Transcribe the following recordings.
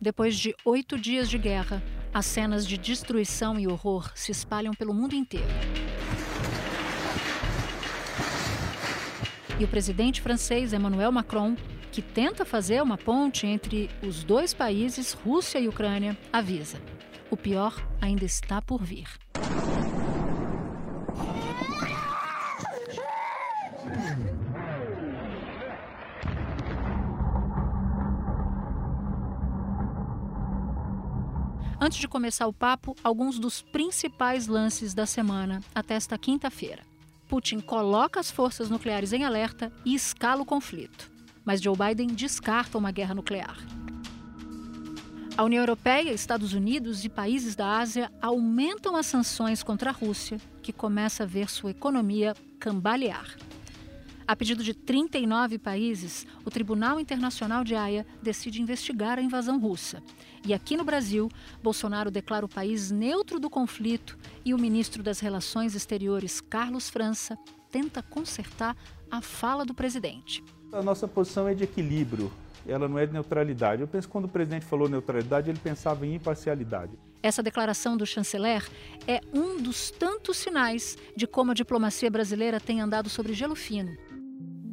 Depois de oito dias de guerra, as cenas de destruição e horror se espalham pelo mundo inteiro. E o presidente francês Emmanuel Macron, que tenta fazer uma ponte entre os dois países, Rússia e Ucrânia, avisa: o pior ainda está por vir. Antes de começar o papo, alguns dos principais lances da semana até esta quinta-feira. Putin coloca as forças nucleares em alerta e escala o conflito. Mas Joe Biden descarta uma guerra nuclear. A União Europeia, Estados Unidos e países da Ásia aumentam as sanções contra a Rússia, que começa a ver sua economia cambalear. A pedido de 39 países, o Tribunal Internacional de Haia decide investigar a invasão russa. E aqui no Brasil, Bolsonaro declara o país neutro do conflito e o ministro das Relações Exteriores, Carlos França, tenta consertar a fala do presidente. A nossa posição é de equilíbrio, ela não é de neutralidade. Eu penso que quando o presidente falou neutralidade, ele pensava em imparcialidade. Essa declaração do chanceler é um dos tantos sinais de como a diplomacia brasileira tem andado sobre gelo fino.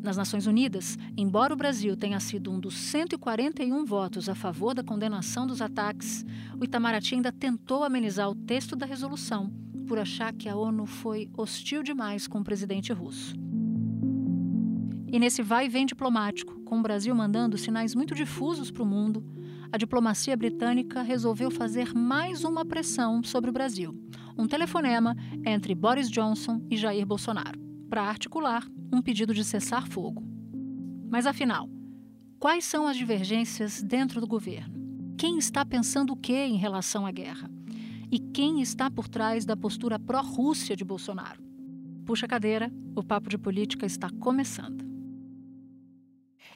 Nas Nações Unidas, embora o Brasil tenha sido um dos 141 votos a favor da condenação dos ataques, o Itamaraty ainda tentou amenizar o texto da resolução por achar que a ONU foi hostil demais com o presidente russo. E nesse vai e vem diplomático, com o Brasil mandando sinais muito difusos para o mundo, a diplomacia britânica resolveu fazer mais uma pressão sobre o Brasil. Um telefonema entre Boris Johnson e Jair Bolsonaro para articular um pedido de cessar fogo. Mas afinal, quais são as divergências dentro do governo? Quem está pensando o que em relação à guerra? E quem está por trás da postura pró-Rússia de Bolsonaro? Puxa a cadeira, o papo de política está começando.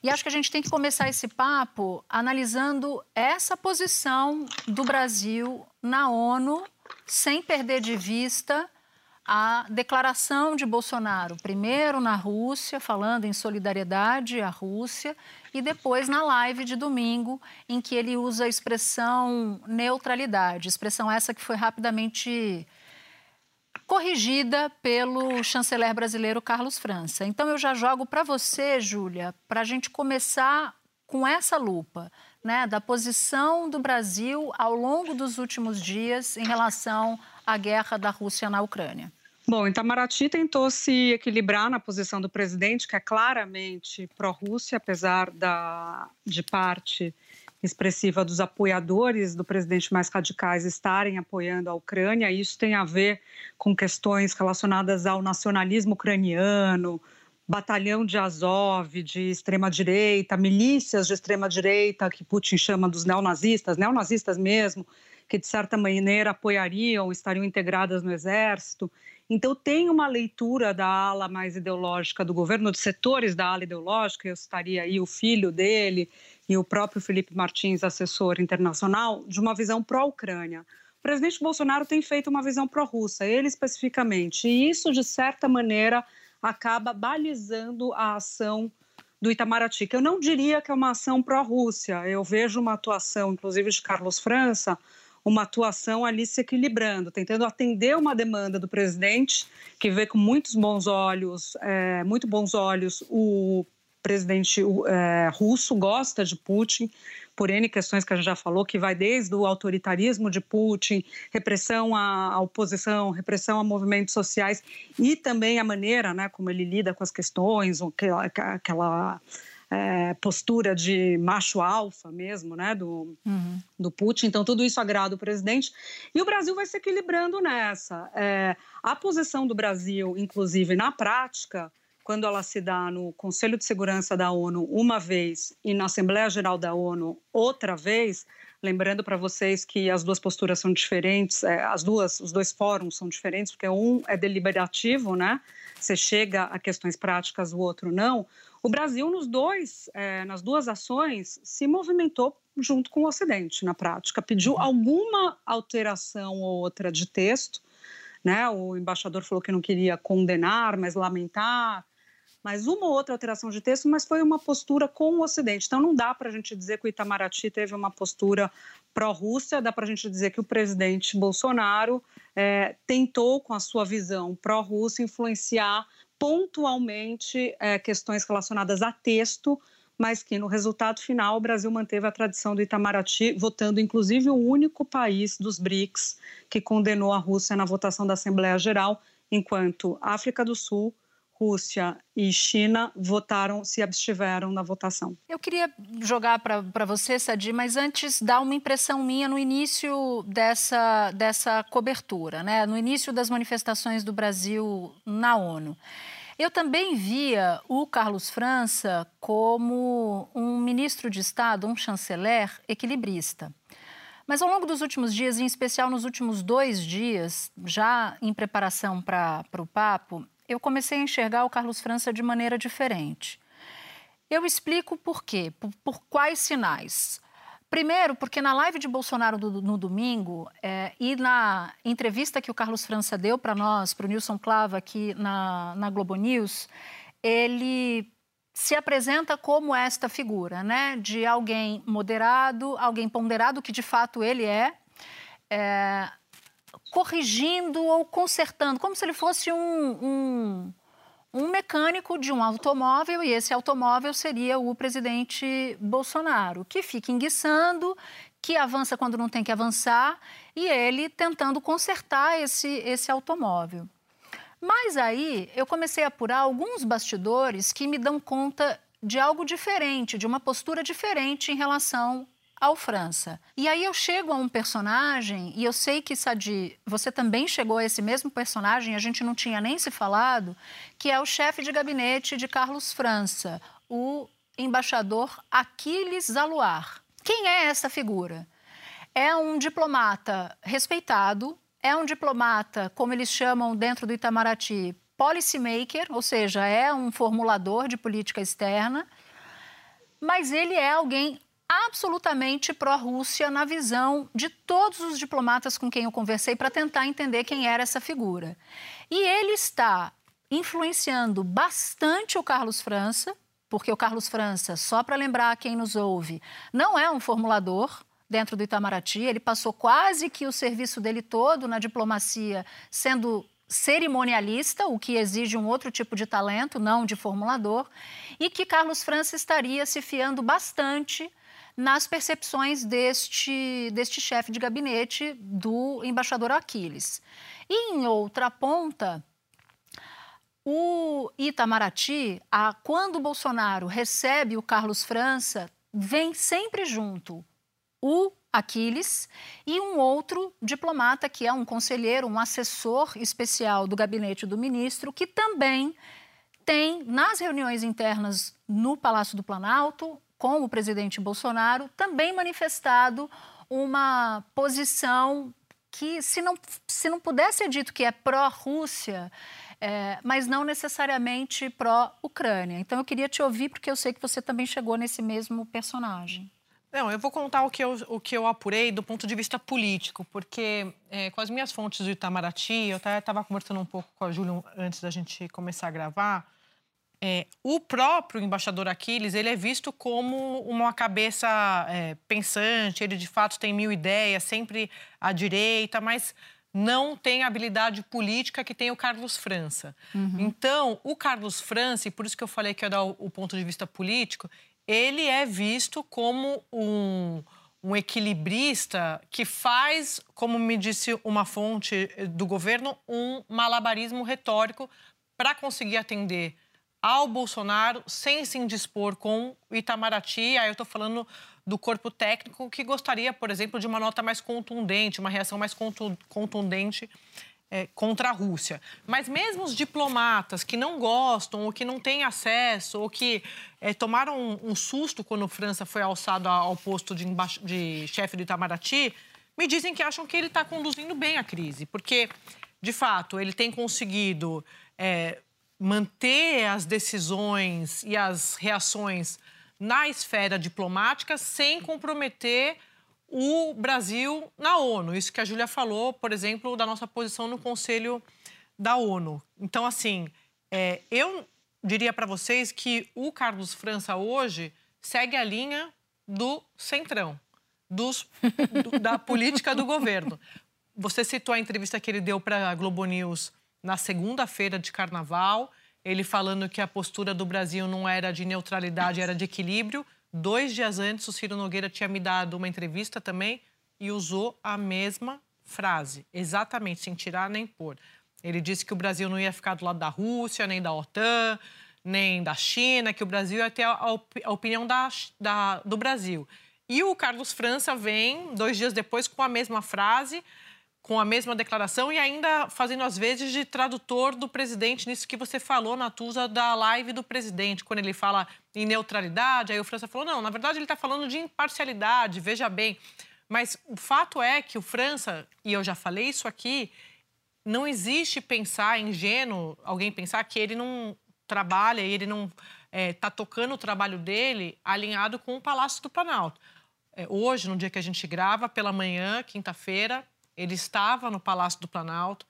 E acho que a gente tem que começar esse papo analisando essa posição do Brasil na ONU, sem perder de vista a declaração de Bolsonaro, primeiro na Rússia, falando em solidariedade à Rússia, e depois na live de domingo, em que ele usa a expressão neutralidade, expressão essa que foi rapidamente corrigida pelo chanceler brasileiro Carlos França. Então eu já jogo para você, Júlia, para a gente começar com essa lupa, né, da posição do Brasil ao longo dos últimos dias em relação à guerra da Rússia na Ucrânia. Bom, Itamaraty tentou se equilibrar na posição do presidente, que é claramente pró-Rússia, apesar da, de parte expressiva dos apoiadores do presidente mais radicais estarem apoiando a Ucrânia. Isso tem a ver com questões relacionadas ao nacionalismo ucraniano, batalhão de Azov de extrema-direita, milícias de extrema-direita, que Putin chama dos neonazistas, neonazistas mesmo, que de certa maneira apoiariam, estariam integradas no exército. Então, tem uma leitura da ala mais ideológica do governo, de setores da ala ideológica, eu citaria aí o filho dele e o próprio Felipe Martins, assessor internacional, de uma visão pró-Ucrânia. O presidente Bolsonaro tem feito uma visão pró-russa, ele especificamente, e isso, de certa maneira, acaba balizando a ação do Itamaraty, que eu não diria que é uma ação pró-Rússia, eu vejo uma atuação, inclusive, de Carlos França, uma atuação ali se equilibrando, tentando atender uma demanda do presidente, que vê com muitos bons olhos, é, muito bons olhos o presidente é, russo gosta de Putin, por N questões que a gente já falou, que vai desde o autoritarismo de Putin, repressão à, oposição, repressão a movimentos sociais e também a maneira né, como ele lida com as questões, aquela, aquela é, postura de macho alfa mesmo, né, do, uhum. do Putin. Então, tudo isso agrada o presidente. E o Brasil vai se equilibrando nessa. É, a posição do Brasil, inclusive na prática, quando ela se dá no Conselho de Segurança da ONU uma vez e na Assembleia Geral da ONU outra vez, lembrando para vocês que as duas posturas são diferentes, é, as duas, os dois fóruns são diferentes, porque um é deliberativo, né? Você chega a questões práticas, o outro não. O Brasil, nos dois, é, nas duas ações, se movimentou junto com o Ocidente, na prática, pediu uhum. alguma alteração ou outra de texto. Né? O embaixador falou que não queria condenar, mas lamentar, mas uma ou outra alteração de texto, mas foi uma postura com o Ocidente. Então não dá para a gente dizer que o Itamaraty teve uma postura pró-Rússia, dá para a gente dizer que o presidente Bolsonaro é, tentou, com a sua visão pró-Rússia, influenciar pontualmente é, questões relacionadas a texto, mas que no resultado final o Brasil manteve a tradição do Itamaraty, votando inclusive o único país dos BRICS que condenou a Rússia na votação da Assembleia Geral, enquanto África do Sul, Rússia e China votaram, se abstiveram na votação. Eu queria jogar para você, Sadi, mas antes dar uma impressão minha no início dessa, dessa cobertura, né? no início das manifestações do Brasil na ONU. Eu também via o Carlos França como um ministro de Estado, um chanceler equilibrista. Mas ao longo dos últimos dias, em especial nos últimos dois dias, já em preparação para o papo, eu comecei a enxergar o Carlos França de maneira diferente. Eu explico por quê, por, por quais sinais. Primeiro, porque na live de Bolsonaro do, no domingo é, e na entrevista que o Carlos França deu para nós, para o Nilson Clava, aqui na, na Globo News, ele se apresenta como esta figura, né? De alguém moderado, alguém ponderado, que de fato ele é, é corrigindo ou consertando, como se ele fosse um, um, um mecânico de um automóvel e esse automóvel seria o presidente Bolsonaro, que fica enguiçando, que avança quando não tem que avançar e ele tentando consertar esse, esse automóvel. Mas aí eu comecei a apurar alguns bastidores que me dão conta de algo diferente, de uma postura diferente em relação ao França. E aí eu chego a um personagem, e eu sei que, Sadi, você também chegou a esse mesmo personagem, a gente não tinha nem se falado, que é o chefe de gabinete de Carlos França, o embaixador Aquiles Zaluar. Quem é essa figura? É um diplomata respeitado, é um diplomata, como eles chamam dentro do Itamaraty, policymaker, ou seja, é um formulador de política externa, mas ele é alguém absolutamente pró-Rússia na visão de todos os diplomatas com quem eu conversei para tentar entender quem era essa figura. E ele está influenciando bastante o Carlos França, porque o Carlos França, só para lembrar quem nos ouve, não é um formulador dentro do Itamaraty, ele passou quase que o serviço dele todo na diplomacia sendo cerimonialista, o que exige um outro tipo de talento, não de formulador, e que Carlos França estaria se fiando bastante nas percepções deste, deste chefe de gabinete do embaixador Aquiles. E em outra ponta, o Itamaraty, a, quando Bolsonaro recebe o Carlos França, vem sempre junto o Aquiles e um outro diplomata que é um conselheiro, um assessor especial do gabinete do ministro, que também tem nas reuniões internas no Palácio do Planalto com o presidente Bolsonaro, também manifestado uma posição que, se não, se não pudesse ser dito que é pró-Rússia, é, mas não necessariamente pró-Ucrânia. Então, eu queria te ouvir, porque eu sei que você também chegou nesse mesmo personagem. Não, eu vou contar o que eu, o que eu apurei do ponto de vista político, porque é, com as minhas fontes do Itamaraty, eu estava conversando um pouco com a Júlia antes da gente começar a gravar, é, o próprio embaixador Aquiles ele é visto como uma cabeça é, pensante, ele de fato tem mil ideias, sempre à direita, mas não tem a habilidade política que tem o Carlos França. Uhum. Então, o Carlos França, e por isso que eu falei que ia dar o, o ponto de vista político, ele é visto como um, um equilibrista que faz, como me disse uma fonte do governo, um malabarismo retórico para conseguir atender ao Bolsonaro sem se indispor com o Itamaraty. Aí eu estou falando do corpo técnico que gostaria, por exemplo, de uma nota mais contundente, uma reação mais contundente é, contra a Rússia. Mas mesmo os diplomatas que não gostam, ou que não têm acesso, ou que é, tomaram um, um, susto quando França foi alçado ao posto de, de chefe do Itamaraty, me dizem que acham que ele está conduzindo bem a crise, porque, de fato, ele tem conseguido é, manter as decisões e as reações na esfera diplomática sem comprometer o Brasil na ONU. Isso que a Júlia falou, por exemplo, da nossa posição no Conselho da ONU. Então, assim, é, eu diria para vocês que o Carlos França hoje segue a linha do centrão, dos, do, da política do governo. Você citou a entrevista que ele deu para a Globo News na segunda-feira de carnaval, ele falando que a postura do Brasil não era de neutralidade, era de equilíbrio. Dois dias antes, o Ciro Nogueira tinha me dado uma entrevista também e usou a mesma frase, exatamente, sem tirar nem pôr. Ele disse que o Brasil não ia ficar do lado da Rússia, nem da OTAN, nem da China, que o Brasil ia ter a, op a opinião da, da, do Brasil. E o Carlos França vem, dois dias depois, com a mesma frase, com a mesma declaração e ainda fazendo as vezes de tradutor do presidente nisso que você falou, Natuza, da live do presidente, quando ele fala em neutralidade, aí o França falou, não, na verdade ele está falando de imparcialidade, veja bem. Mas o fato é que o França, e eu já falei isso aqui, não existe pensar, ingênuo, alguém pensar que ele não trabalha e ele não está é, tá tocando o trabalho dele alinhado com o Palácio do Planalto. É, hoje, no dia que a gente grava, pela manhã, quinta-feira, ele estava no Palácio do Planalto,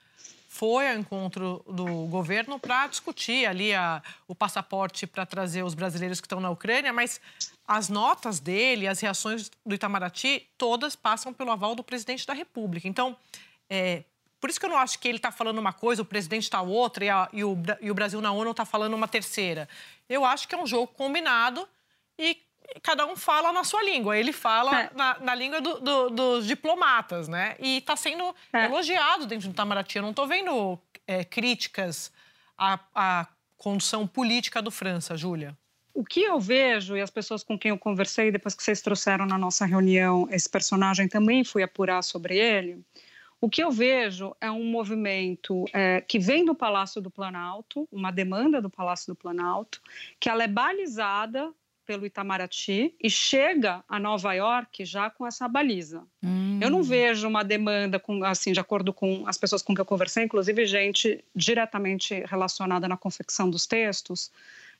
foi ao encontro do governo para discutir ali a, o passaporte para trazer os brasileiros que estão na Ucrânia, mas as notas dele, as reações do Itamaraty, todas passam pelo aval do presidente da República. Então, é, por isso que eu não acho que ele está falando uma coisa, o presidente está outra e, a, e, o, e o Brasil na ONU está falando uma terceira. Eu acho que é um jogo combinado e cada um fala na sua língua. Ele fala é. na, na, língua do, do, dos diplomatas, né? E está sendo é. elogiado dentro do Itamaraty. Eu não estou vendo é, críticas à, à condução política do França, Júlia. O que eu vejo, e as pessoas com quem eu conversei depois que vocês trouxeram na nossa reunião esse personagem, também fui apurar sobre ele. O que eu vejo é um movimento é, que vem do Palácio do Planalto, uma demanda do Palácio do Planalto, que ela é balizada pelo Itamaraty e chega a Nova York já com essa baliza. Hum. Eu não vejo uma demanda, com, assim, de acordo com as pessoas com que eu conversei, inclusive gente diretamente relacionada na confecção dos textos,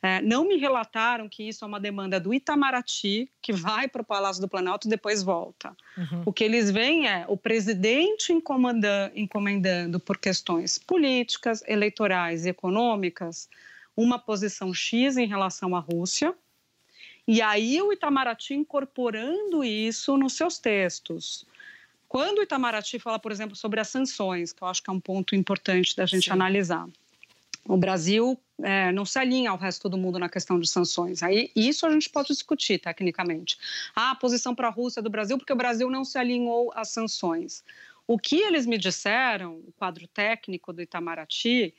é, não me relataram que isso é uma demanda do Itamaraty, que vai para o Palácio do Planalto e depois volta. Uhum. O que eles veem é o presidente encomendando por questões políticas, eleitorais e econômicas uma posição X em relação à Rússia, e aí o Itamaraty incorporando isso nos seus textos. Quando o Itamaraty fala, por exemplo, sobre as sanções, que eu acho que é um ponto importante da gente Sim. analisar, o Brasil é, não se alinha ao resto do mundo na questão de sanções. Aí isso a gente pode discutir tecnicamente. Ah, a posição para a Rússia do Brasil, porque o Brasil não se alinhou às sanções. O que eles me disseram, o quadro técnico do Itamaraty,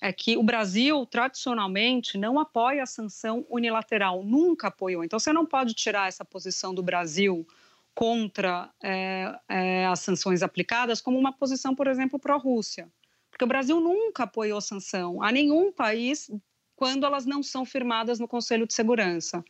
é que o Brasil, tradicionalmente, não apoia a sanção unilateral, nunca apoiou. Então, você não pode tirar essa posição do Brasil contra é, é, as sanções aplicadas como uma posição, por exemplo, pró-Rússia. Porque o Brasil nunca apoiou sanção a nenhum país quando elas não são firmadas no Conselho de Segurança.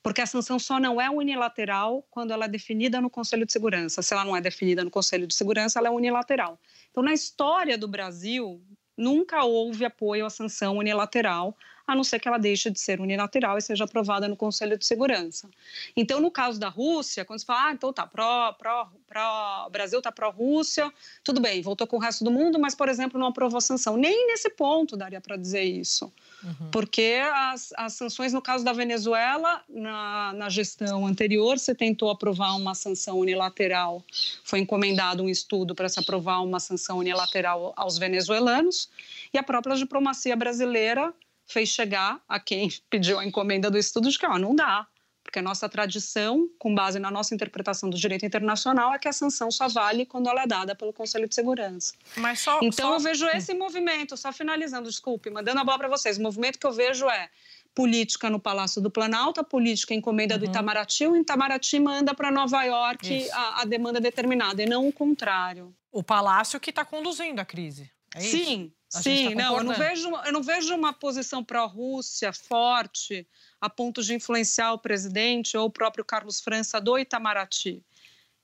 Porque a sanção só não é unilateral quando ela é definida no Conselho de Segurança. Se ela não é definida no Conselho de Segurança, ela é unilateral. Então, na história do Brasil, nunca houve apoio à sanção unilateral, a não ser que ela deixe de ser unilateral e seja aprovada no Conselho de Segurança. Então, no caso da Rússia, quando se fala, ah, então tá, pró, pró, pró, Brasil está pró-Rússia, tudo bem, voltou com o resto do mundo, mas, por exemplo, não aprovou sanção. Nem nesse ponto daria para dizer isso. Uhum. Porque as, as sanções, no caso da Venezuela, na, na gestão anterior, se tentou aprovar uma sanção unilateral, foi encomendado um estudo para se aprovar uma sanção unilateral aos venezuelanos, e a própria diplomacia brasileira fez chegar a quem pediu a encomenda do estudo de que ó, não dá, porque a nossa tradição, com base na nossa interpretação do direito internacional, é que a sanção só vale quando ela é dada pelo Conselho de Segurança. Mas só, então só... eu vejo esse movimento, só finalizando, desculpe, mandando a bola para vocês, o movimento que eu vejo é política no Palácio do Planalto, a política encomenda uhum. do Itamaraty, o Itamaraty manda para Nova York a, a demanda determinada, e não o contrário. O Palácio que está conduzindo a crise. É sim, sim. Tá não, eu não, vejo, eu não vejo uma posição pró-Rússia forte a ponto de influenciar o presidente ou o próprio Carlos França do Itamaraty.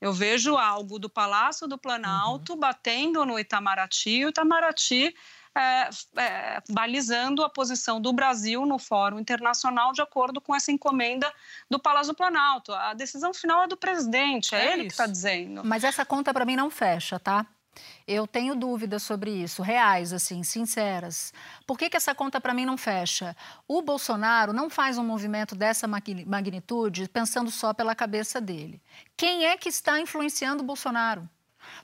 Eu vejo algo do Palácio do Planalto uhum. batendo no Itamaraty, e o Itamaraty é, é, balizando a posição do Brasil no Fórum Internacional de acordo com essa encomenda do Palácio do Planalto. A decisão final é do presidente, é, é ele isso. que está dizendo. Mas essa conta para mim não fecha, tá? Eu tenho dúvidas sobre isso, reais, assim, sinceras. Por que, que essa conta para mim não fecha? O Bolsonaro não faz um movimento dessa magnitude pensando só pela cabeça dele. Quem é que está influenciando o Bolsonaro?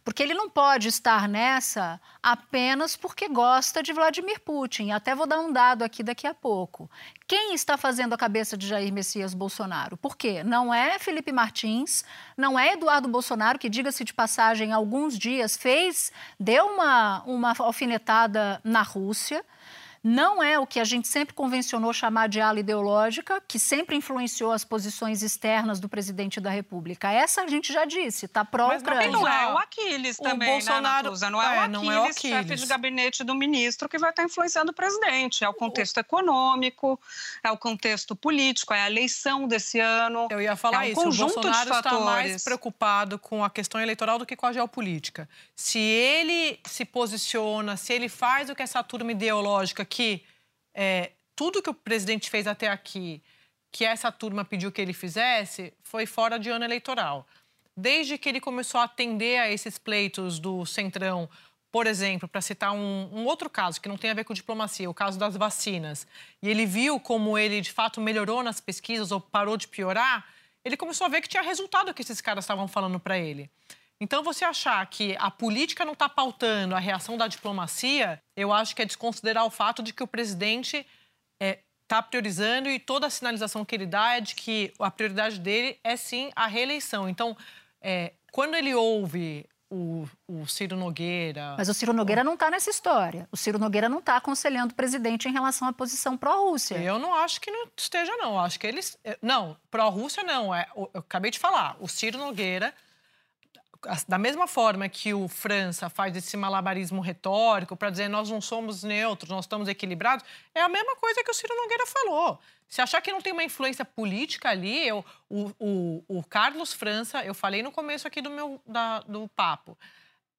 Porque ele não pode estar nessa apenas porque gosta de Vladimir Putin. Até vou dar um dado aqui daqui a pouco. Quem está fazendo a cabeça de Jair Messias Bolsonaro? Por quê? Não é Felipe Martins, não é Eduardo Bolsonaro, que, diga-se de passagem, alguns dias fez, deu uma, uma alfinetada na Rússia não é o que a gente sempre convencionou chamar de ala ideológica, que sempre influenciou as posições externas do presidente da República. Essa a gente já disse, está pró-Ucrânia. Mas não é o Aquiles o também, né, Bolsonaro... né, Não é, é, o Aquiles, não é o Aquiles, chefe de gabinete do ministro, que vai estar influenciando o presidente. É o contexto o... econômico, é o contexto político, é a eleição desse ano. Eu ia falar é um isso, conjunto o Bolsonaro está mais preocupado com a questão eleitoral do que com a geopolítica. Se ele se posiciona, se ele faz o que essa turma ideológica que é, tudo que o presidente fez até aqui, que essa turma pediu que ele fizesse, foi fora de ano eleitoral. Desde que ele começou a atender a esses pleitos do Centrão, por exemplo, para citar um, um, outro caso que não tem a ver com diplomacia, o caso das vacinas, e ele viu como ele de fato melhorou nas pesquisas ou parou de piorar, ele começou a ver que tinha resultado que esses caras estavam falando para ele. Então, você achar que a política não está pautando a reação da diplomacia, eu acho que é desconsiderar o fato de que o presidente está é, tá priorizando e toda a sinalização que ele dá é de que a prioridade dele é sim a reeleição. Então, é, quando ele ouve o, o, Ciro Nogueira. Mas o Ciro Nogueira não está nessa história. O Ciro Nogueira não está aconselhando o presidente em relação à posição pró-Rússia. Eu não acho que não esteja, não. Eu acho que eles. Não, pró-Rússia não. É, eu acabei de falar. O Ciro Nogueira da mesma forma que o França faz esse malabarismo retórico para dizer nós não somos neutros, nós estamos equilibrados, é a mesma coisa que o Ciro Nogueira falou. Se achar que não tem uma influência política ali, eu, o, o, o Carlos França, eu falei no começo aqui do meu da, do papo,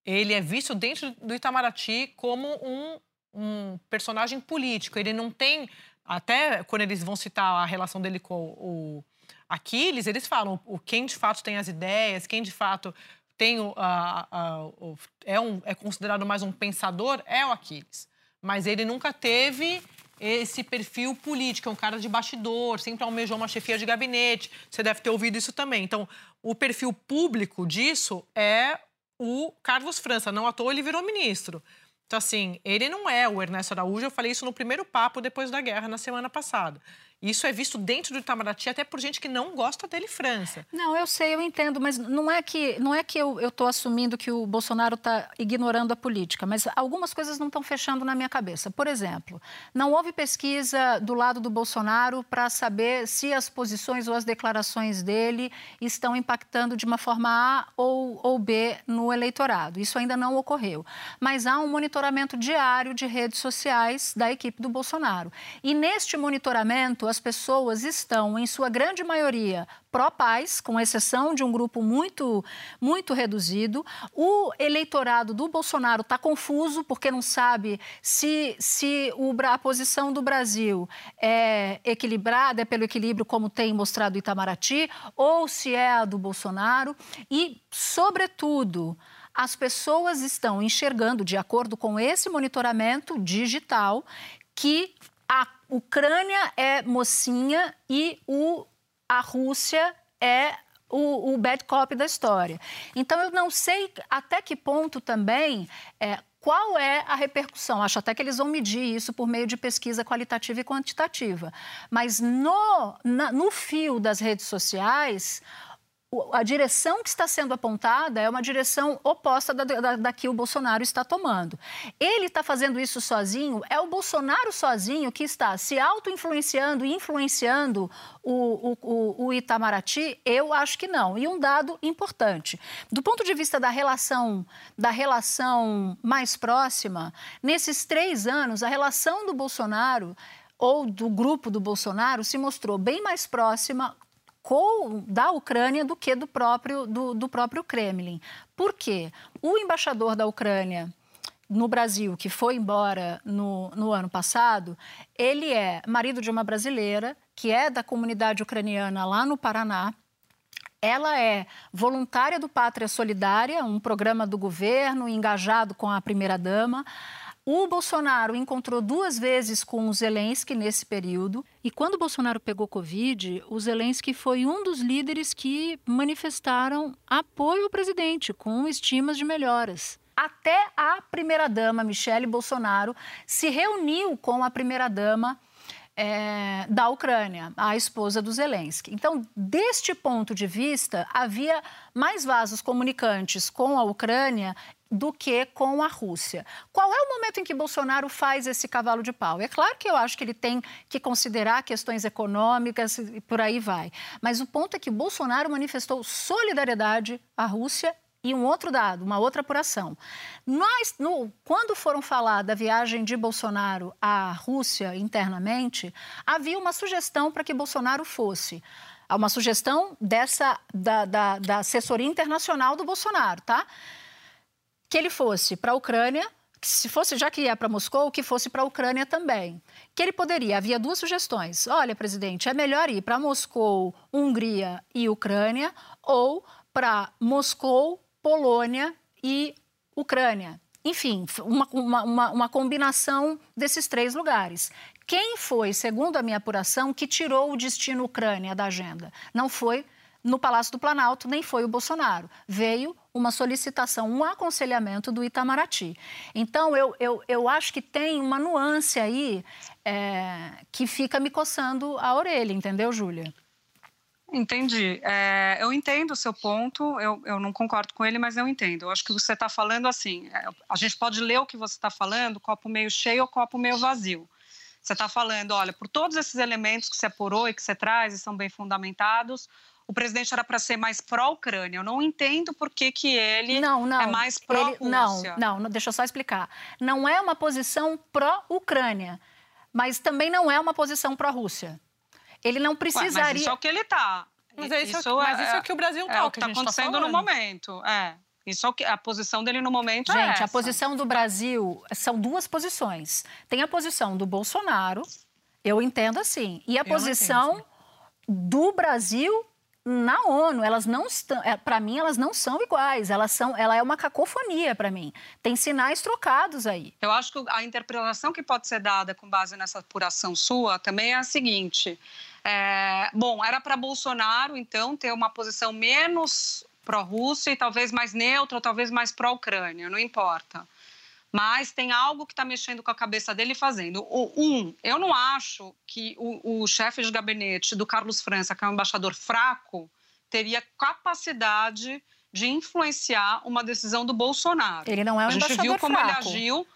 ele é visto dentro do Itamaraty como um, um personagem político. Ele não tem, até quando eles vão citar a relação dele com o Aquiles, eles falam o quem de fato tem as ideias, quem de fato tem o, a, a, o, é, um, é considerado mais um pensador, é o Aquiles. Mas ele nunca teve esse perfil político, é um cara de bastidor, sempre almejou uma chefia de gabinete. Você deve ter ouvido isso também. Então, o perfil público disso é o Carlos França. Não à toa ele virou ministro. Então, assim, ele não é o Ernesto Araújo. Eu falei isso no primeiro papo depois da guerra, na semana passada. Isso é visto dentro do Itamaraty até por gente que não gosta dele, França. Não, eu sei, eu entendo, mas não é que, não é que eu estou assumindo que o Bolsonaro está ignorando a política, mas algumas coisas não estão fechando na minha cabeça. Por exemplo, não houve pesquisa do lado do Bolsonaro para saber se as posições ou as declarações dele estão impactando de uma forma A ou, ou B no eleitorado. Isso ainda não ocorreu. Mas há um monitoramento diário de redes sociais da equipe do Bolsonaro. E neste monitoramento, as pessoas estão, em sua grande maioria, pró-paz, com exceção de um grupo muito, muito reduzido. O eleitorado do Bolsonaro está confuso, porque não sabe se, se o, a posição do Brasil é equilibrada, é pelo equilíbrio, como tem mostrado Itamaraty, ou se é a do Bolsonaro. E, sobretudo, as pessoas estão enxergando, de acordo com esse monitoramento digital, que a Ucrânia é mocinha e o, a Rússia é o, o, bad cop da história. Então, eu não sei até que ponto também é, qual é a repercussão. Acho até que eles vão medir isso por meio de pesquisa qualitativa e quantitativa. Mas no, na, no fio das redes sociais, a direção que está sendo apontada é uma direção oposta da, da, da que o Bolsonaro está tomando. Ele está fazendo isso sozinho, é o Bolsonaro sozinho que está se auto-influenciando e influenciando o, o, o, Itamaraty? Eu acho que não. E um dado importante: do ponto de vista da relação, da relação mais próxima, nesses três anos, a relação do Bolsonaro ou do grupo do Bolsonaro se mostrou bem mais próxima com, da Ucrânia do que do próprio, do, do próprio Kremlin. Por quê? O embaixador da Ucrânia no Brasil, que foi embora no, no ano passado, ele é marido de uma brasileira, que é da comunidade ucraniana lá no Paraná. Ela é voluntária do Pátria Solidária, um programa do governo engajado com a primeira-dama. O Bolsonaro encontrou duas vezes com o Zelensky nesse período. E quando o Bolsonaro pegou Covid, o Zelensky foi um dos líderes que manifestaram apoio ao presidente, com estimas de melhoras. Até a primeira-dama, Michele Bolsonaro, se reuniu com a primeira-dama é, da Ucrânia, a esposa do Zelensky. Então, deste ponto de vista, havia mais vasos comunicantes com a Ucrânia do que com a Rússia. Qual é o momento em que Bolsonaro faz esse cavalo de pau? É claro que eu acho que ele tem que considerar questões econômicas e por aí vai. Mas o ponto é que Bolsonaro manifestou solidariedade à Rússia e um outro dado, uma outra apuração. Nós, no, quando foram falar da viagem de Bolsonaro à Rússia internamente, havia uma sugestão para que Bolsonaro fosse. Uma sugestão dessa da, da, da assessoria internacional do Bolsonaro, tá? Que ele fosse para a Ucrânia, se fosse, já que ia para Moscou, que fosse para a Ucrânia também. Que ele poderia, havia duas sugestões. Olha, presidente, é melhor ir para Moscou, Hungria e Ucrânia, ou para Moscou, Polônia e Ucrânia. Enfim, uma, uma, uma, combinação desses três lugares. Quem foi, segundo a minha apuração, que tirou o destino Ucrânia da agenda? Não foi no Palácio do Planalto, nem foi o Bolsonaro. Veio uma solicitação, um aconselhamento do Itamaraty. Então, eu, eu, eu acho que tem uma nuance aí é, que fica me coçando a orelha, entendeu, Júlia? Entendi. É, eu entendo o seu ponto, eu, eu não concordo com ele, mas eu entendo. Eu acho que você está falando assim: é, a gente pode ler o que você está falando, copo meio cheio ou copo meio vazio. Você está falando, olha, por todos esses elementos que você apurou e que você traz e são bem fundamentados, o presidente era para ser mais pró-Ucrânia. Eu não entendo por que, que ele não, não, é mais pró-Rússia. Não, não, deixa eu só explicar. Não é uma posição pró-Ucrânia, mas também não é uma posição pró-Rússia. Ele não precisaria. Ué, mas isso é o que ele está. Mas, é isso, isso mas isso é o que o Brasil está. É o que está tá acontecendo tá no momento. É. Isso é o que, a posição dele no momento Gente, é Gente, a posição do Brasil são duas posições. Tem a posição do Bolsonaro, eu entendo assim, e a eu posição do Brasil na ONU, elas não estão, é, para mim elas não são iguais, elas são, ela é uma cacofonia para mim. Tem sinais trocados aí. Eu acho que a interpretação que pode ser dada com base nessa apuração sua também é a seguinte: é, bom, era para Bolsonaro então ter uma posição menos pró-Rússia e talvez mais neutra, ou talvez mais pró-Ucrânia, não importa mas tem algo que está mexendo com a cabeça dele fazendo. O, um, eu não acho que o, o chefe de gabinete do Carlos França, que é um embaixador fraco, teria capacidade de influenciar uma decisão do Bolsonaro. Ele não é um embaixador fraco. A gente viu como fraco. ele agiu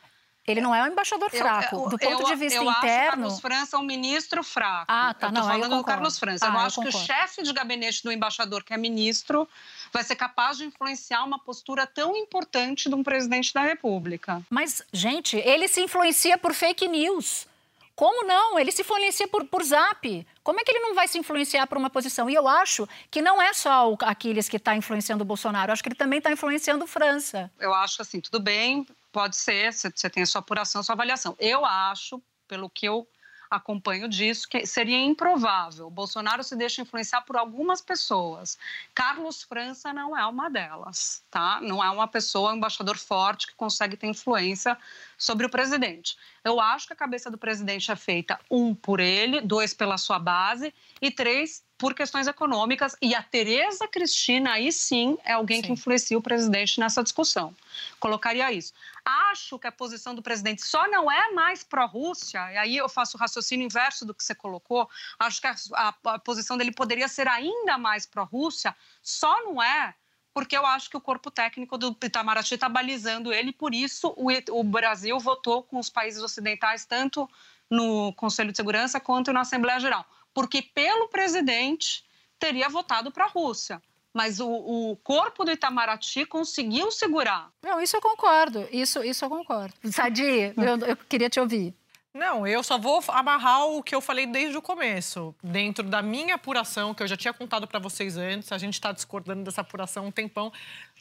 ele não é um embaixador fraco. Eu, do ponto eu, de vista eu interno. Acho o Carlos França é um ministro fraco. Ah, tá. Eu tô não, falando do Carlos França. Ah, eu acho que o chefe de gabinete do embaixador, que é ministro, vai ser capaz de influenciar uma postura tão importante de um presidente da República. Mas, gente, ele se influencia por fake news. Como não? Ele se influencia por, por zap. Como é que ele não vai se influenciar por uma posição? E eu acho que não é só o Aquiles que está influenciando o Bolsonaro, eu acho que ele também está influenciando França. Eu acho assim, tudo bem, pode ser, você tem a sua apuração, a sua avaliação. Eu acho, pelo que eu acompanho disso, que seria improvável. Bolsonaro se deixa influenciar por algumas pessoas. Carlos França não é uma delas, tá? Não é uma pessoa, um embaixador forte que consegue ter influência sobre o presidente. Eu acho que a cabeça do presidente é feita, um, por ele, dois, pela sua base, e três, por questões econômicas e a Tereza Cristina aí sim é alguém sim. que influencia o presidente nessa discussão. Colocaria isso. Acho que a posição do presidente só não é mais pró-Rússia, e aí eu faço o raciocínio inverso do que você colocou. Acho que a, a, a posição dele poderia ser ainda mais pró-Rússia, só não é porque eu acho que o corpo técnico do Itamaraty está balizando ele, por isso o, o Brasil votou com os países ocidentais, tanto no Conselho de Segurança quanto na Assembleia Geral porque pelo presidente teria votado para a Rússia. Mas o, o, corpo do Itamaraty conseguiu segurar. Não, isso eu concordo. Isso, isso eu concordo. Sadi, eu, eu queria te ouvir. Não, eu só vou amarrar o que eu falei desde o começo. Dentro da minha apuração, que eu já tinha contado para vocês antes, a gente está discordando dessa apuração um tempão,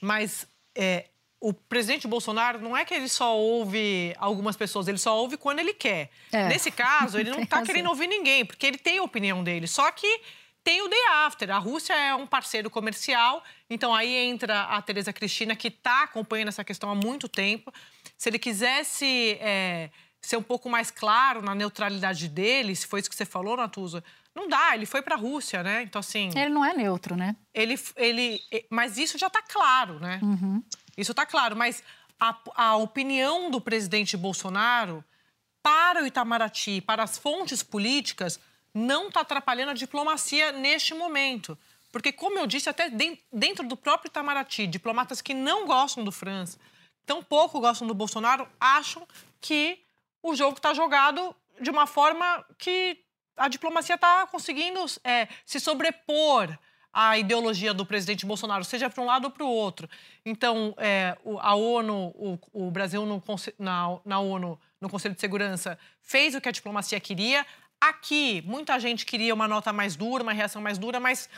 mas é, o presidente Bolsonaro não é que ele só ouve algumas pessoas, ele só ouve quando ele quer. É. Nesse caso, ele não está querendo ouvir ninguém, porque ele tem a opinião dele. Só que tem o day after. A Rússia é um parceiro comercial, então aí entra a Tereza Cristina, que está acompanhando essa questão há muito tempo. Se ele quisesse é, ser um pouco mais claro na neutralidade dele, se foi isso que você falou, Natuza, não dá, ele foi para a Rússia, né? Então, assim. Ele não é neutro, né? Ele. ele mas isso já está claro, né? Uhum. Isso está claro, mas a, a opinião do presidente Bolsonaro para o Itamaraty, para as fontes políticas, não está atrapalhando a diplomacia neste momento. Porque, como eu disse, até dentro do próprio Itamaraty, diplomatas que não gostam do França, tão pouco gostam do Bolsonaro, acham que o jogo está jogado de uma forma que a diplomacia está conseguindo é, se sobrepor a ideologia do presidente Bolsonaro, seja para um lado ou para o outro. Então, é, a ONU, o, o Brasil no, na, na ONU, no Conselho de Segurança, fez o que a diplomacia queria. Aqui, muita gente queria uma nota mais dura, uma reação mais dura, mas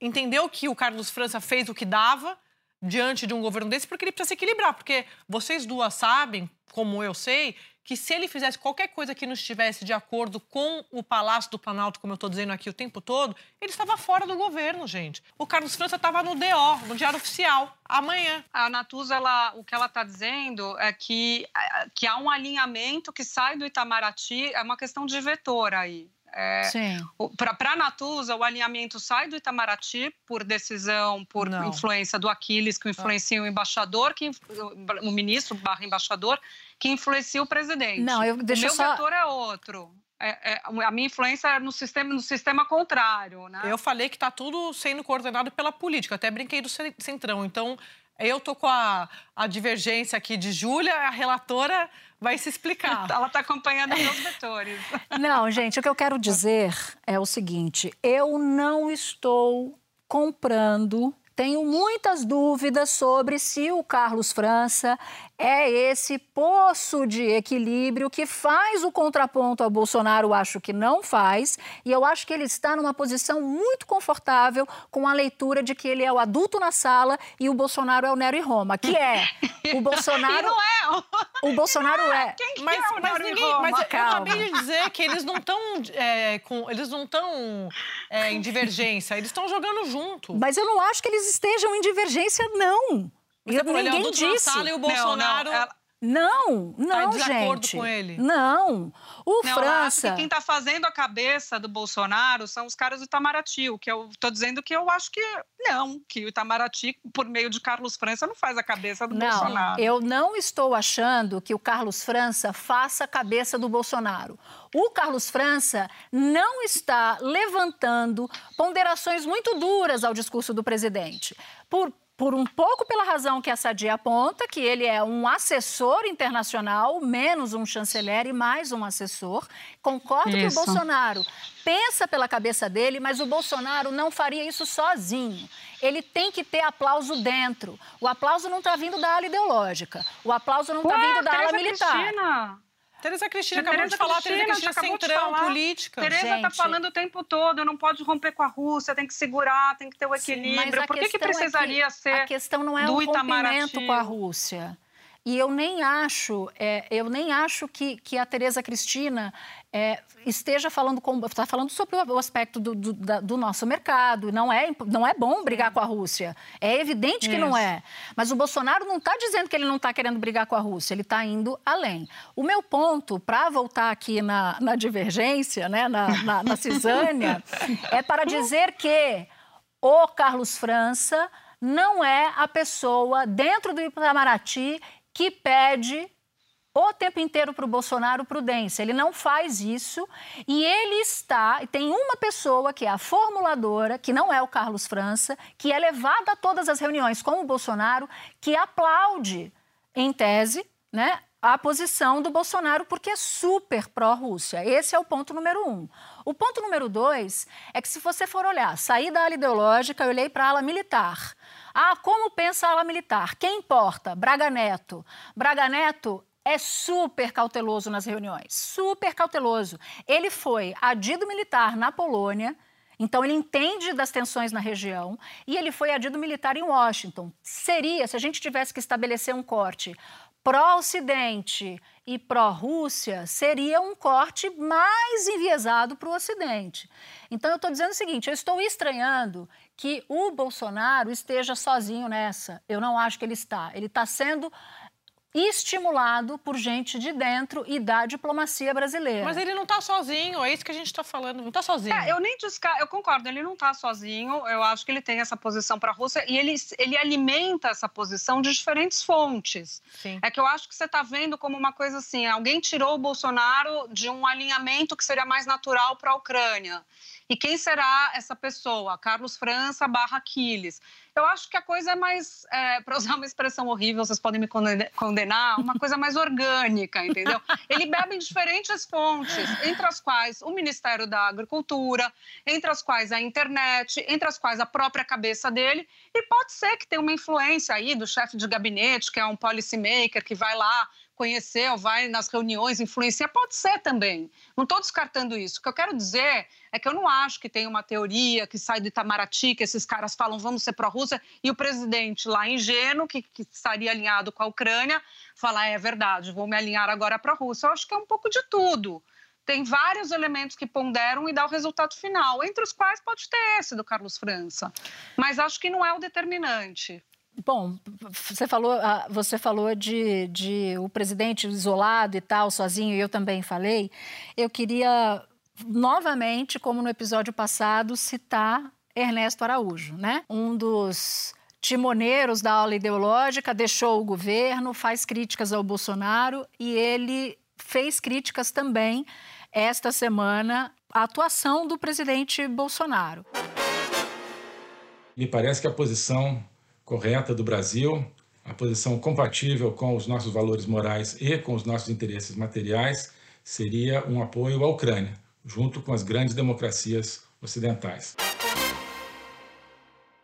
entendeu que o Carlos França fez o que dava diante de um governo desse, porque ele precisa se equilibrar. Porque vocês duas sabem, como eu sei, que se ele fizesse qualquer coisa que não estivesse de acordo com o Palácio do Planalto, como eu estou dizendo aqui o tempo todo, ele estava fora do governo, gente. O Carlos França estava no DO, no Diário Oficial, amanhã. A Natuza, ela, o que ela está dizendo é que, que há um alinhamento que sai do Itamaraty, é uma questão de vetor aí. É, Para a Natuza, o alinhamento sai do Itamaraty por decisão, por Não. influência do Aquiles, que influencia o embaixador, que, o ministro barra embaixador, que influencia o presidente. Não, eu deixa o meu só... vetor é outro. É, é, a minha influência é no sistema, no sistema contrário, né? Eu falei que está tudo sendo coordenado pela política, até brinquei do Centrão. Então, eu tô com a, a divergência aqui de Júlia, a relatora vai se explicar. Ela está acompanhando meus vetores. Não, gente, o que eu quero dizer é o seguinte: eu não estou comprando tenho muitas dúvidas sobre se o Carlos França é esse poço de equilíbrio que faz o contraponto ao Bolsonaro, acho que não faz, e eu acho que ele está numa posição muito confortável com a leitura de que ele é o adulto na sala e o Bolsonaro é o Nero e Roma, que é o Bolsonaro. e não é. O Bolsonaro é. Quem que mas, é o mas, ninguém, Roma? mas eu acabei de dizer que eles não estão é, com, eles não estão é, em divergência, eles estão jogando junto. Mas eu não acho que eles estejam em divergência, não. Você ninguém disse. Sala e o Bolsonaro... Não, não, ela... Não, não, tá gente. com ele. Não. O não, França. quem está fazendo a cabeça do Bolsonaro são os caras do Itamaraty. O que eu estou dizendo que eu acho que não, que o Itamaraty, por meio de Carlos França, não faz a cabeça do não, Bolsonaro. Eu não estou achando que o Carlos França faça a cabeça do Bolsonaro. O Carlos França não está levantando ponderações muito duras ao discurso do presidente. Por por um pouco pela razão que a Sadia aponta, que ele é um assessor internacional, menos um chanceler e mais um assessor. Concordo isso. que o Bolsonaro pensa pela cabeça dele, mas o Bolsonaro não faria isso sozinho. Ele tem que ter aplauso dentro. O aplauso não está vindo da ala ideológica. O aplauso não está vindo da ala militar. Cristina. Tereza Cristina acabou Tereza de falar, Cristina, Tereza Cristina centrão, política. Tereza está falando o tempo todo, não pode romper com a Rússia, tem que segurar, tem que ter o equilíbrio. Sim, Por que, que precisaria é que ser A questão não é o rompimento com a Rússia. E eu nem acho, é, eu nem acho que, que a Tereza Cristina é, esteja falando está falando sobre o aspecto do, do, da, do, nosso mercado. Não é, não é bom brigar com a Rússia. É evidente que Isso. não é. Mas o Bolsonaro não está dizendo que ele não está querendo brigar com a Rússia. Ele está indo além. O meu ponto, para voltar aqui na, na divergência, né, na, na, na cisânia, é para dizer que o Carlos França não é a pessoa dentro do Itamaraty que pede o tempo inteiro para o Bolsonaro prudência. Ele não faz isso e ele está. Tem uma pessoa que é a formuladora, que não é o Carlos França, que é levada a todas as reuniões com o Bolsonaro, que aplaude, em tese, né, a posição do Bolsonaro, porque é super pró-Rússia. Esse é o ponto número um. O ponto número dois é que, se você for olhar, sair da ala ideológica, eu olhei para a ala militar. Ah, como pensa a ala militar? Quem importa? Braga Neto. Braga Neto é super cauteloso nas reuniões, super cauteloso. Ele foi adido militar na Polônia, então ele entende das tensões na região e ele foi adido militar em Washington. Seria, se a gente tivesse que estabelecer um corte pró-Ocidente e pró-Rússia, seria um corte mais enviesado para o Ocidente. Então eu estou dizendo o seguinte: eu estou estranhando que o Bolsonaro esteja sozinho nessa. Eu não acho que ele está. Ele está sendo estimulado por gente de dentro e da diplomacia brasileira. Mas ele não está sozinho, é isso que a gente está falando, não está sozinho. É, eu nem desca... eu concordo, ele não está sozinho, eu acho que ele tem essa posição para a Rússia e ele, ele alimenta essa posição de diferentes fontes. Sim. É que eu acho que você está vendo como uma coisa assim, alguém tirou o Bolsonaro de um alinhamento que seria mais natural para a Ucrânia. E quem será essa pessoa? Carlos França barra Aquiles. Eu acho que a coisa é mais, é, para usar uma expressão horrível, vocês podem me condenar, uma coisa mais orgânica, entendeu? Ele bebe em diferentes fontes, entre as quais o Ministério da Agricultura, entre as quais a internet, entre as quais a própria cabeça dele, e pode ser que tenha uma influência aí do chefe de gabinete, que é um policymaker, que vai lá conhecer ou vai nas reuniões, influenciar, pode ser também. Não estou descartando isso. O que eu quero dizer é que eu não acho que tem uma teoria que sai do Itamaraty, que esses caras falam vamos ser pró-Rússia, e o presidente lá ingênuo, que, que estaria alinhado com a Ucrânia, falar é verdade, vou me alinhar agora para a Rússia. Eu acho que é um pouco de tudo. Tem vários elementos que ponderam e dá o resultado final, entre os quais pode ter esse do Carlos França. Mas acho que não é o determinante. Bom, você falou, ah, você falou de, de o presidente isolado e tal, sozinho, eu também falei. Eu queria novamente, como no episódio passado, citar Ernesto Araújo, né? Um dos timoneiros da aula ideológica, deixou o governo, faz críticas ao Bolsonaro e ele fez críticas também esta semana à atuação do presidente Bolsonaro. Me parece que a posição correta do Brasil, a posição compatível com os nossos valores morais e com os nossos interesses materiais, seria um apoio à Ucrânia, junto com as grandes democracias ocidentais.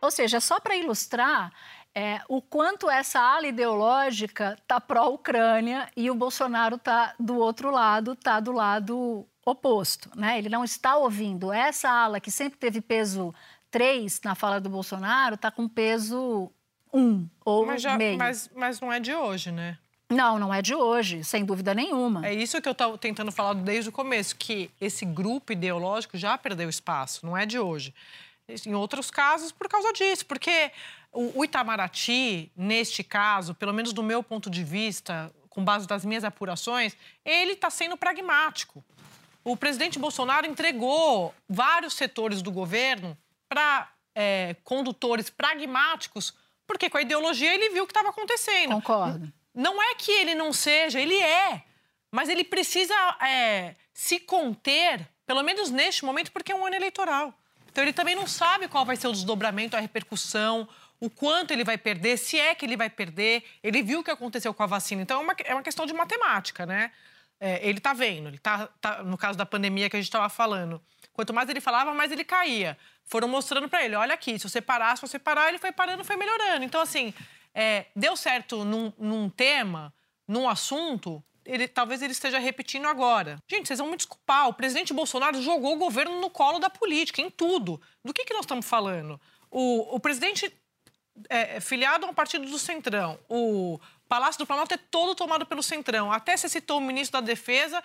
Ou seja, só para ilustrar é, o quanto essa ala ideológica está pró-Ucrânia e o Bolsonaro está do outro lado, está do lado oposto. Né? Ele não está ouvindo. Essa ala que sempre teve peso 3 na fala do Bolsonaro está com peso 1 ou mas já, meio. Mas, mas não é de hoje, né? Não, não é de hoje, sem dúvida nenhuma. É isso que eu estou tentando falar desde o começo, que esse grupo ideológico já perdeu espaço, não é de hoje. Em outros casos, por causa disso, porque o Itamaraty, neste caso, pelo menos do meu ponto de vista, com base das minhas apurações, ele está sendo pragmático. O presidente Bolsonaro entregou vários setores do governo para é, condutores pragmáticos, porque com a ideologia ele viu o que estava acontecendo. Concordo. Não é que ele não seja, ele é. Mas ele precisa é, se conter, pelo menos neste momento, porque é um ano eleitoral. Então ele também não sabe qual vai ser o desdobramento, a repercussão, o quanto ele vai perder, se é que ele vai perder. Ele viu o que aconteceu com a vacina. Então é uma, é uma questão de matemática, né? É, ele está vendo, ele está tá, no caso da pandemia que a gente estava falando. Quanto mais ele falava, mais ele caía foram mostrando para ele, olha aqui, se você parar, se você parar, ele foi parando, foi melhorando. Então, assim, é, deu certo num, num, tema, num assunto, ele, talvez ele esteja repetindo agora. Gente, vocês vão me desculpar, o presidente Bolsonaro jogou o governo no colo da política, em tudo. Do que, que nós estamos falando? O, o presidente é, filiado a um partido do Centrão, o, Palácio do Planalto é todo tomado pelo Centrão. Até você citou o ministro da Defesa,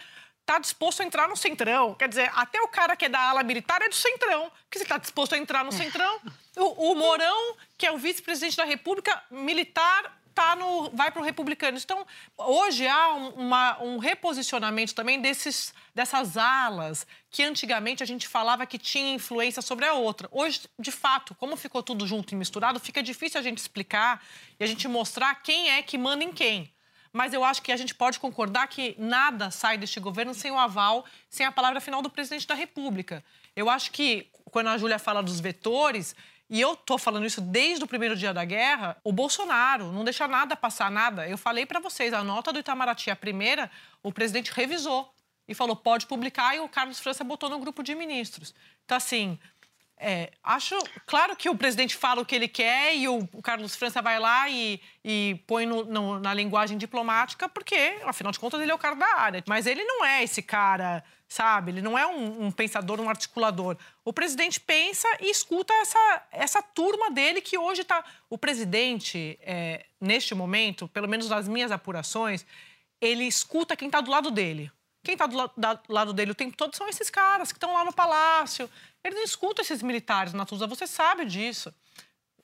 está disposto a entrar no Centrão. Quer dizer, até o cara que é da ala militar é do Centrão. Porque você está disposto a entrar no Centrão. O, o Mourão, que é o vice-presidente da República, militar, tá no, vai para o republicano. Então, hoje há um, uma, um reposicionamento também desses, dessas alas que antigamente a gente falava que tinha influência sobre a outra. Hoje, de fato, como ficou tudo junto e misturado, fica difícil a gente explicar e a gente mostrar quem é que manda em quem. Mas eu acho que a gente pode concordar que nada sai deste governo sem o aval, sem a palavra final do presidente da República. Eu acho que, quando a Júlia fala dos vetores, e eu tô falando isso desde o primeiro dia da guerra, o Bolsonaro não deixa nada passar, nada. Eu falei para vocês, a nota do Itamaraty, a primeira, o presidente revisou e falou, pode publicar, e o Carlos França botou no grupo de ministros. Então, assim, é, acho claro que o presidente fala o que ele quer e o, Carlos França vai lá e, e põe no, no, na linguagem diplomática, porque, afinal de contas, ele é o cara da área. Mas ele não é esse cara sabe? Ele não é um, um, pensador, um articulador. O presidente pensa e escuta essa, essa turma dele que hoje está. O presidente, é, neste momento, pelo menos nas minhas apurações, ele escuta quem está do lado dele. Quem está do, la lado dele o tempo todo são esses caras que estão lá no palácio. Ele não escuta esses militares, Natuza, você sabe disso.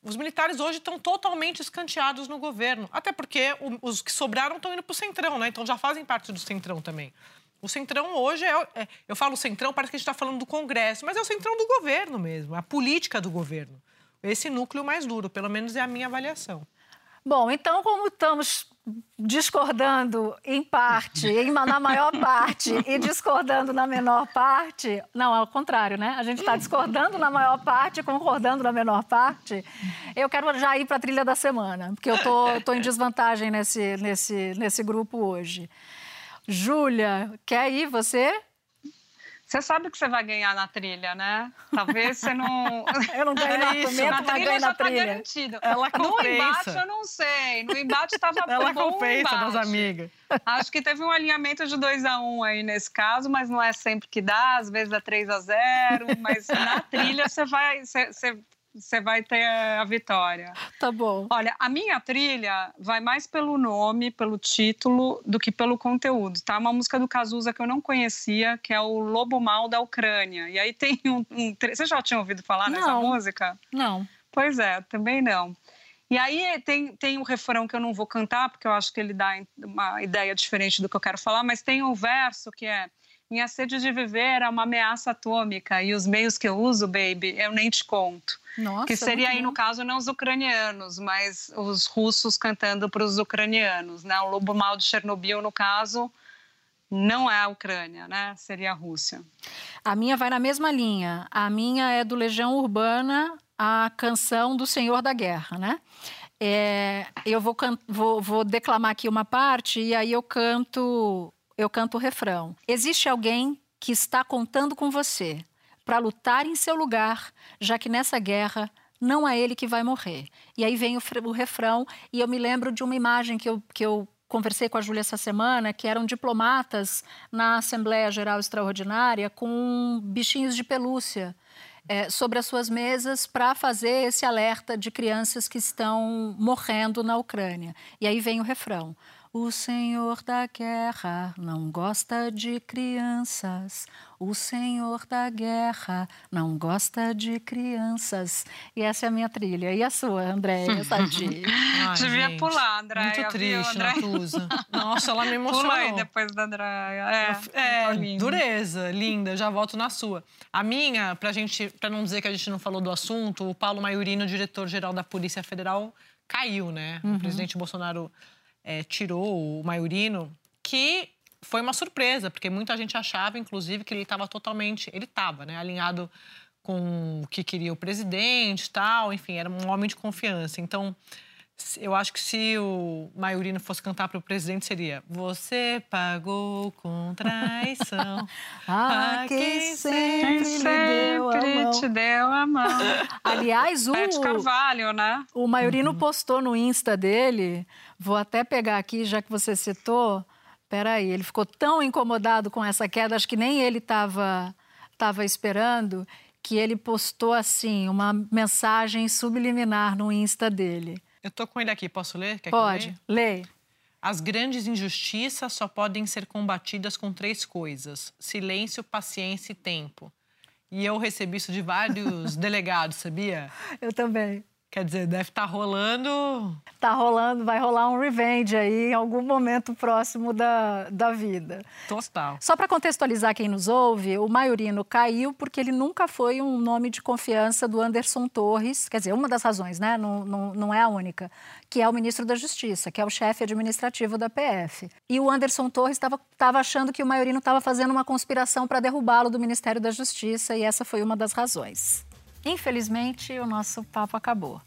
Os militares hoje estão totalmente escanteados no governo. Até porque os que sobraram estão indo para o Centrão, né? Então já fazem parte do Centrão também. O Centrão hoje é, é, Eu falo Centrão, parece que a gente está falando do Congresso, mas é o Centrão do governo mesmo, a política do governo. Esse núcleo mais duro, pelo menos é a minha avaliação. Bom, então, como estamos discordando em parte, em, na maior parte, e discordando na menor parte. Não, ao contrário, né? A gente está discordando na maior parte, concordando na menor parte. Eu quero já ir para a trilha da semana, porque eu tô, tô em desvantagem nesse, nesse, nesse grupo hoje. Júlia, quer ir você? Você sabe que você vai ganhar na trilha, né? Talvez você não. eu não ganho na, isso, na trilha já está garantido. Ela no embate, eu não sei. No embate estava Ela bom compensa das amigas. Acho que teve um alinhamento de 2 a 1 um aí nesse caso, mas não é sempre que dá, às vezes é 3 a 0 Mas na trilha você vai. Você, você você vai ter a vitória. Tá bom. Olha, a minha trilha vai mais pelo nome, pelo título, do que pelo conteúdo, tá? Uma música do Cazuza que eu não conhecia, que é o Lobo Mal da Ucrânia. E aí tem um... um você já tinha ouvido falar não. nessa música? Não. Pois é, também não. E aí tem, tem um refrão que eu não vou cantar, porque eu acho que ele dá uma ideia diferente do que eu quero falar, mas tem um verso que é minha sede de viver é uma ameaça atômica e os meios que eu uso, baby, eu nem te conto. Nossa, que seria aí, no caso, não os ucranianos, mas os russos cantando para os ucranianos. Né? O lobo mal de Chernobyl, no caso, não é a Ucrânia, né? seria a Rússia. A minha vai na mesma linha. A minha é do Legião Urbana, a canção do Senhor da Guerra, né? É, eu vou, vou, vou declamar aqui uma parte e aí eu canto eu canto o refrão. Existe alguém que está contando com você para lutar em seu lugar, já que nessa guerra não é ele que vai morrer. E aí vem o, o refrão, e eu me lembro de uma imagem que eu, que eu conversei com a Júlia essa semana, que eram diplomatas na Assembleia Geral Extraordinária com bichinhos de pelúcia. É, sobre as suas mesas para fazer esse alerta de crianças que estão morrendo na Ucrânia. E aí vem o refrão: o Senhor da guerra não gosta de crianças. O Senhor da guerra não gosta de crianças. E essa é a minha trilha. E a sua, Andréia Sadi? Devia gente, pular, Andréia. Muito triste, Natuza. Nossa, ela me emocionou. Pula aí depois da Andréia. É, é dureza, linda. Já volto na sua. A minha, pra, gente, pra não dizer que a gente não falou do assunto, o Paulo Maiorino, diretor-geral da Polícia Federal, caiu, né? Uhum. O presidente Bolsonaro é, tirou o Maiorino, que foi uma surpresa, porque muita gente achava, inclusive, que ele estava totalmente. Ele estava, né? Alinhado com o que queria o presidente tal, enfim, era um homem de confiança. Então, eu acho que se o Maiorino fosse cantar para o presidente, seria Você pagou com traição a quem sempre, sempre te deu a mão. Aliás, o... Pet Carvalho, né? O Maiorino uhum. postou no Insta dele, vou até pegar aqui, já que você citou, peraí, ele ficou tão incomodado com essa queda, acho que nem ele estava tava esperando, que ele postou assim, uma mensagem subliminar no Insta dele. Eu tô com ele aqui, posso ler? Quer Pode, leia. As grandes injustiças só podem ser combatidas com três coisas: silêncio, paciência e tempo. E eu recebi isso de vários delegados, sabia? Eu também. Quer dizer, deve estar tá rolando. Tá rolando, vai rolar um revenge aí em algum momento próximo da, da vida. Total. Só para contextualizar quem nos ouve, o Maiorino caiu porque ele nunca foi um nome de confiança do Anderson Torres, quer dizer, uma das razões, né? Não, não, não é a única, que é o ministro da Justiça, que é o chefe administrativo da PF. E o Anderson Torres estava achando que o Maiorino estava fazendo uma conspiração para derrubá-lo do Ministério da Justiça, e essa foi uma das razões. Infelizmente, o nosso papo acabou.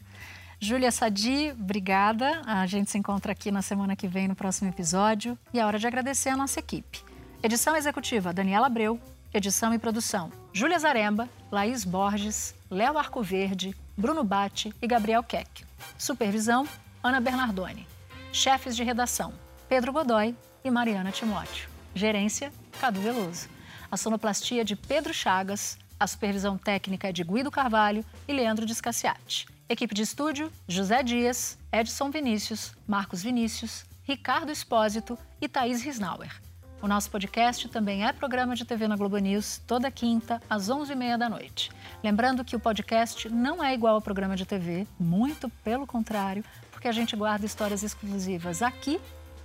Júlia Sadi, obrigada. A gente se encontra aqui na semana que vem no próximo episódio. E é hora de agradecer a nossa equipe. Edição executiva Daniela Abreu. Edição e produção Júlia Zaremba, Laís Borges, Léo Arcoverde, Bruno Bate e Gabriel Keck. Supervisão Ana Bernardoni. Chefes de redação Pedro Godoy e Mariana Timóteo. Gerência Cadu Veloso. A sonoplastia de Pedro Chagas a supervisão técnica é de Guido Carvalho e Leandro Descaciati. Equipe de estúdio: José Dias, Edson Vinícius, Marcos Vinícius, Ricardo Espósito e Thaís Risnauer. O nosso podcast também é programa de TV na Globo News, toda quinta, às 11h30 da noite. Lembrando que o podcast não é igual ao programa de TV, muito pelo contrário, porque a gente guarda histórias exclusivas aqui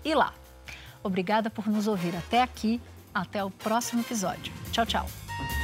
e lá. Obrigada por nos ouvir até aqui. Até o próximo episódio. Tchau, tchau.